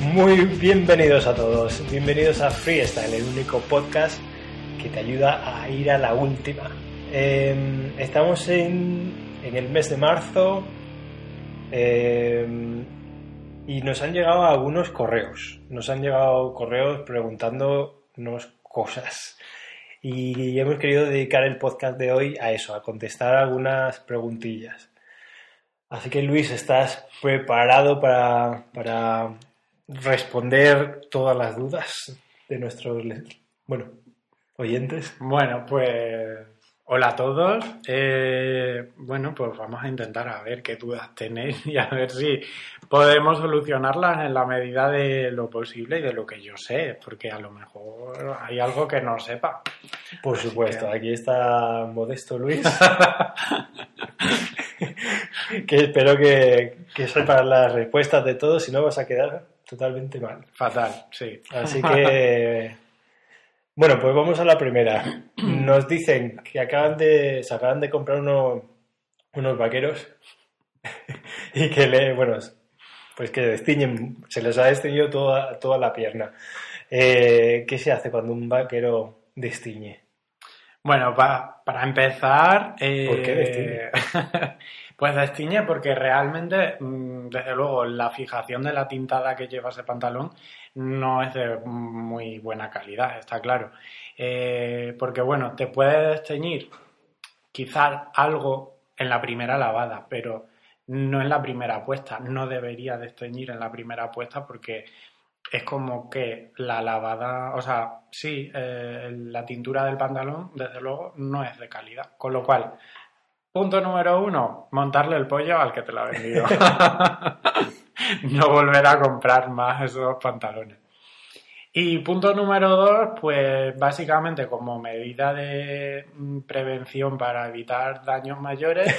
Muy bienvenidos a todos, bienvenidos a Freestyle, el único podcast que te ayuda a ir a la última. Eh, estamos en, en, el mes de marzo eh, y nos han llegado algunos correos, nos han llegado correos preguntándonos cosas y hemos querido dedicar el podcast de hoy a eso, a contestar algunas preguntillas. Así que Luis, ¿estás preparado para, para responder todas las dudas de nuestros bueno, oyentes? Bueno, pues hola a todos. Eh, bueno, pues vamos a intentar a ver qué dudas tenéis y a ver si podemos solucionarlas en la medida de lo posible y de lo que yo sé, porque a lo mejor hay algo que no sepa. Por supuesto, que... aquí está Modesto Luis. que espero que, que sepas las respuestas de todos, si no vas a quedar totalmente mal. Fatal, sí. Así que, bueno, pues vamos a la primera. Nos dicen que acaban de, se acaban de comprar uno, unos vaqueros y que le, bueno, pues que destiñen, se les ha destiñido toda, toda la pierna. Eh, ¿Qué se hace cuando un vaquero destiñe? Bueno, pa, para empezar... Eh, ¿Por qué destiñe? Pues destiñe porque realmente, desde luego, la fijación de la tintada que lleva ese pantalón no es de muy buena calidad, está claro. Eh, porque bueno, te puede desteñir quizás algo en la primera lavada, pero no en la primera puesta. No debería desteñir en la primera puesta porque es como que la lavada, o sea, sí, eh, la tintura del pantalón, desde luego, no es de calidad. Con lo cual, Punto número uno, montarle el pollo al que te lo ha vendido. no volver a comprar más esos pantalones. Y punto número dos, pues básicamente como medida de prevención para evitar daños mayores,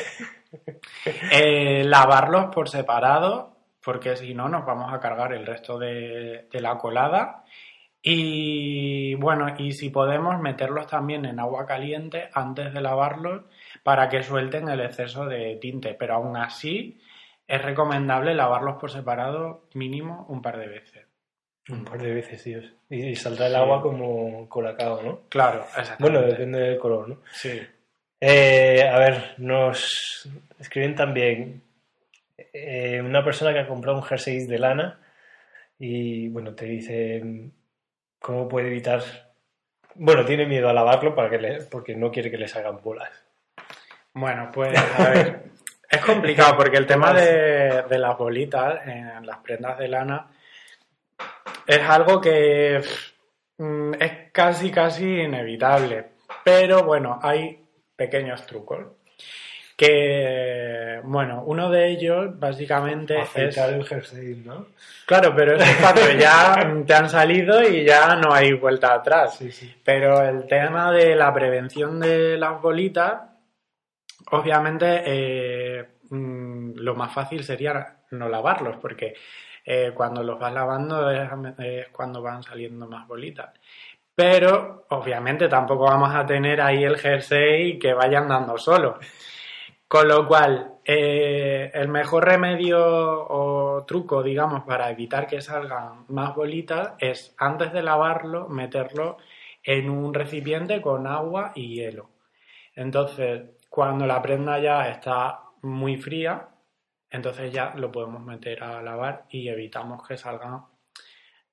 eh, lavarlos por separado, porque si no nos vamos a cargar el resto de, de la colada. Y bueno, y si podemos meterlos también en agua caliente antes de lavarlos para que suelten el exceso de tinte, pero aún así es recomendable lavarlos por separado mínimo un par de veces. Un par de veces, Dios. Y, y saldrá el agua como colacao, ¿no? Claro, exactamente. Bueno, depende del color, ¿no? Sí. Eh, a ver, nos escriben también eh, una persona que ha comprado un jersey de lana y, bueno, te dice cómo puede evitar... Bueno, tiene miedo a lavarlo para que porque no quiere que le salgan bolas. Bueno, pues a ver, es complicado porque el tema de, de, las bolitas en las prendas de lana es algo que mm, es casi, casi inevitable. Pero bueno, hay pequeños trucos. Que, bueno, uno de ellos básicamente es... el jersey, ¿no? Claro, pero es cuando ya te han salido y ya no hay vuelta atrás. Sí, sí. Pero el tema de la prevención de las bolitas Obviamente, eh, lo más fácil sería no lavarlos, porque eh, cuando los vas lavando es, es, cuando van saliendo más bolitas. Pero, obviamente, tampoco vamos a tener ahí el jersey que vaya andando solo. Con lo cual, eh, el mejor remedio o truco, digamos, para evitar que salgan más bolitas es, antes de lavarlo, meterlo en un recipiente con agua y hielo. Entonces, cuando la prenda ya está muy fría, entonces ya lo podemos meter a lavar y evitamos que salgan,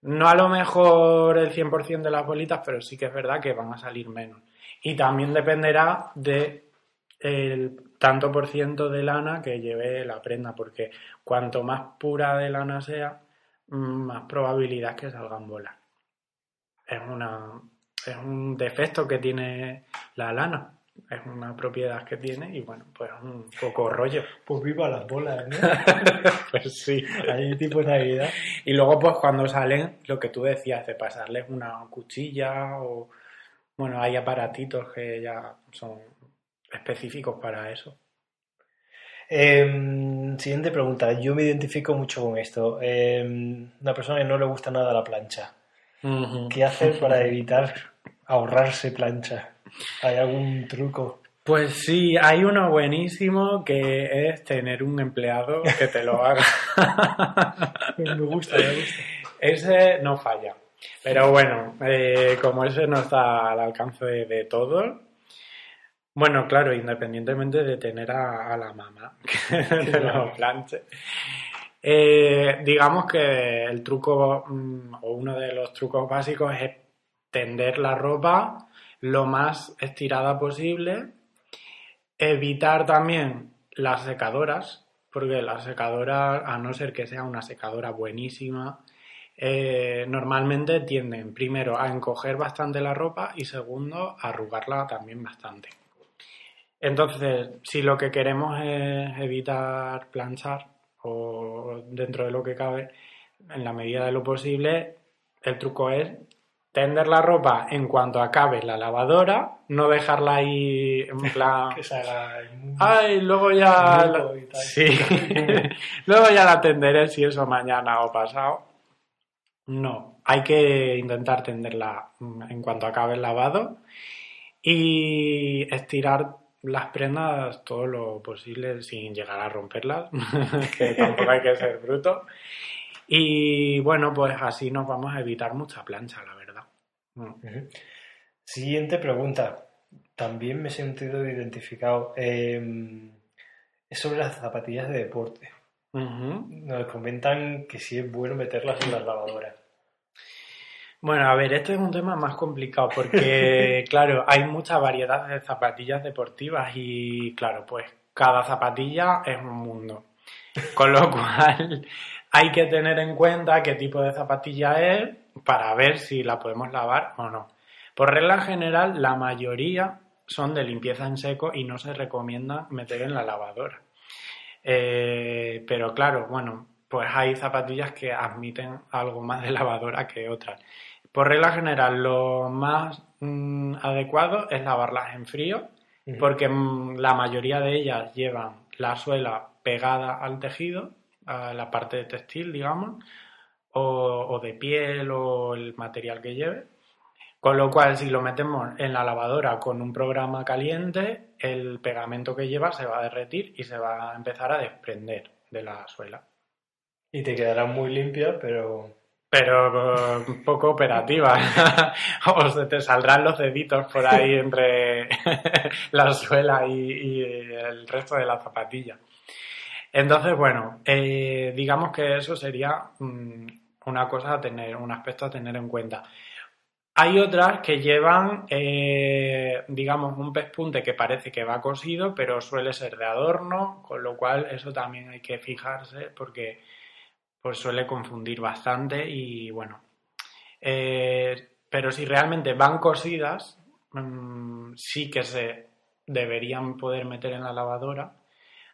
no a lo mejor el 100% de las bolitas, pero sí que es verdad que van a salir menos. Y también dependerá de el tanto por ciento de lana que lleve la prenda, porque cuanto más pura de lana sea, más probabilidad que salgan bolas. Es, una, es un defecto que tiene la lana es una propiedad que tiene y bueno, pues un poco rollo. Pues viva las bolas, ¿no? pues sí. Ahí tipo Navidad. Y luego pues cuando salen, lo que tú decías, de pasarles una cuchilla o... Bueno, hay aparatitos que ya son específicos para eso. Eh, siguiente pregunta. Yo me identifico mucho con esto. Eh, una persona que no le gusta nada la plancha. Uh -huh. ¿Qué hacer para evitar ahorrarse plancha? ¿Hay algún truco? Pues sí, hay uno buenísimo que es tener un empleado que te lo haga. me gusta, me gusta. ese no falla. Pero bueno, eh, como ese no está al alcance de, todos, bueno, claro, independientemente de tener a, la mamá que lo planche. Eh, digamos que el truco, mm, o uno de los trucos básicos es tender la ropa lo más estirada posible, evitar también las secadoras, porque la secadora, a no ser que sea una secadora buenísima, eh, normalmente tienden primero a encoger bastante la ropa y segundo a arrugarla también bastante. Entonces, si lo que queremos es evitar planchar o dentro de lo que cabe, en la medida de lo posible, el truco es tender la ropa en cuanto acabe la lavadora, no dejarla ahí en plan... que se haga... Ay, luego ya... Sí, luego ya la tenderé si eso mañana o pasado. No, hay que intentar tenderla en cuanto acabe el lavado y estirar las prendas todo lo posible sin llegar a romperlas, que tampoco hay que ser bruto. Y bueno, pues así nos vamos a evitar mucha plancha, la verdad. Siguiente pregunta. También me he sentido identificado. Em, es sobre las zapatillas de deporte. Nos comentan que sí es bueno meterlas en las lavadoras. Bueno, a ver, este es un tema más complicado porque, claro, hay mucha variedad de zapatillas deportivas y, claro, pues cada zapatilla es un mundo. Con lo cual, hay que tener en cuenta qué tipo de zapatilla es para ver si la podemos lavar o no. Por regla general, la mayoría son de limpieza en seco y no se recomienda meter en la lavadora. Eh, pero claro, bueno, pues hay zapatillas que admiten algo más de lavadora que otras. Por regla general, lo más mm, adecuado es lavarlas en frío, porque mm, la mayoría de ellas llevan la suela pegada al tejido, a la parte textil, digamos, o, de piel o el material que lleve. Con lo cual, si lo metemos en la lavadora con un programa caliente, el pegamento que lleva se va a derretir y se va a empezar a desprender de la suela. Y te quedará muy limpia, pero... Pero un eh, poco operativa. o se te saldrán los deditos por ahí entre la suela y, el resto de la zapatilla. Entonces, bueno, eh, digamos que eso sería mm, una cosa a tener, un aspecto a tener en cuenta. Hay otras que llevan, eh, digamos, un pespunte que parece que va cosido, pero suele ser de adorno, con lo cual eso también hay que fijarse porque pues suele confundir bastante y bueno. Eh, pero si realmente van cosidas, mm, sí que se deberían poder meter en la lavadora,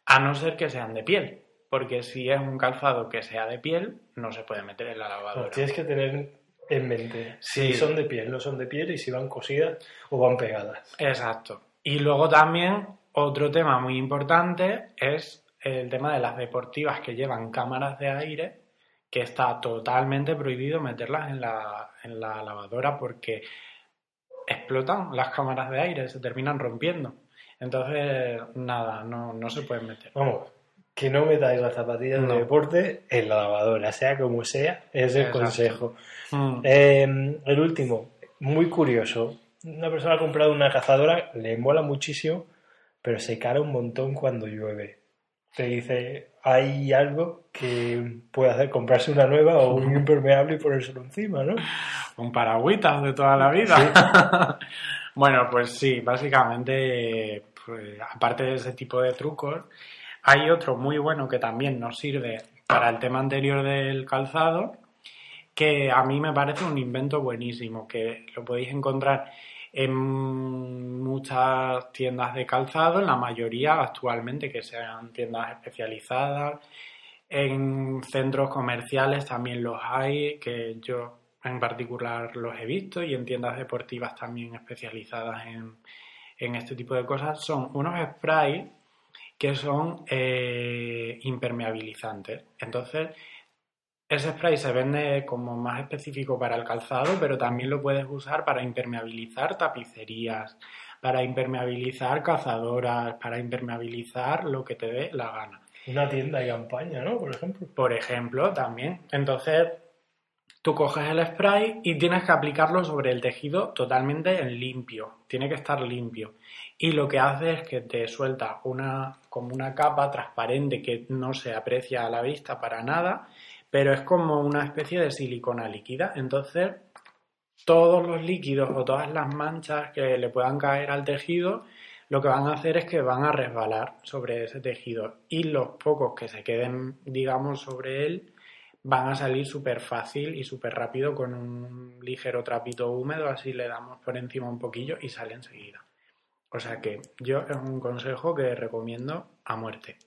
a no ser que sean de piel porque si es un calzado que sea de piel, no se puede meter en la lavadora. tienes que tener en mente si son de piel, no son de piel y si van cosidas o van pegadas. Exacto. Y luego también otro tema muy importante es el tema de las deportivas que llevan cámaras de aire, que está totalmente prohibido meterlas en la, en la lavadora porque explotan las cámaras de aire, se terminan rompiendo. Entonces, nada, no, no se pueden meter. Vamos, que no metáis las zapatillas de deporte en la lavadora, sea como sea, es el consejo. Mm. Em, el último, muy curioso. Una persona ha comprado una cazadora, le mola muchísimo, pero se cara un montón cuando llueve. Te dice, hay algo que puede hacer comprarse una nueva o un impermeable y ponérselo encima, ¿no? Un paragüita de toda la vida. bueno, pues sí, básicamente, pues, aparte de ese tipo de trucos, hay otro muy bueno que también nos sirve para el tema anterior del calzado, que a mí me parece un invento buenísimo, que lo podéis encontrar en muchas tiendas de calzado, en la mayoría actualmente que sean tiendas especializadas, en centros comerciales también los hay, que yo en particular los he visto, y en tiendas deportivas también especializadas en, en este tipo de cosas. Son unos sprays que son eh, impermeabilizantes. Entonces, ese spray se vende como más específico para el calzado, pero también lo puedes usar para impermeabilizar tapicerías, para impermeabilizar cazadoras, para impermeabilizar lo que te dé la gana. Una tienda de campaña, ¿no? Por ejemplo. Por ejemplo, también. Entonces, Tú coges el spray y tienes que aplicarlo sobre el tejido totalmente en limpio. Tiene que estar limpio. Y lo que hace es que te suelta una, como una capa transparente que no se aprecia a la vista para nada, pero es como una especie de silicona líquida. Entonces, todos los líquidos o todas las manchas que le puedan caer al tejido, lo que van a hacer es que van a resbalar sobre ese tejido. Y los pocos que se queden, digamos, sobre él, van a salir súper fácil y súper rápido con un ligero trapito húmedo, así le damos por encima un poquillo y sale enseguida. O sea que yo es un consejo que recomiendo a muerte.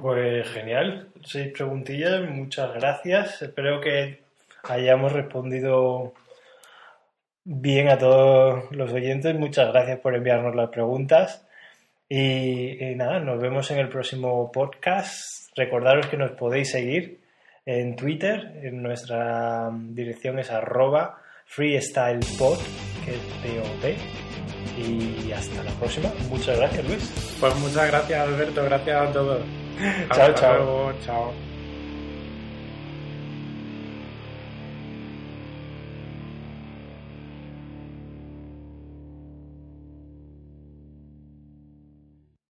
Pues genial, seis preguntillas, muchas gracias. Espero que hayamos respondido bien a todos los oyentes. Muchas gracias por enviarnos las preguntas. Y, nada, nos vemos en el próximo podcast. Recordaros que nos podéis seguir en Twitter. En nuestra dirección es arroba freestylepod, que es Y hasta la próxima. Muchas gracias, Luis. Pues muchas gracias, Alberto. Gracias a todos. 瞧瞧我瞧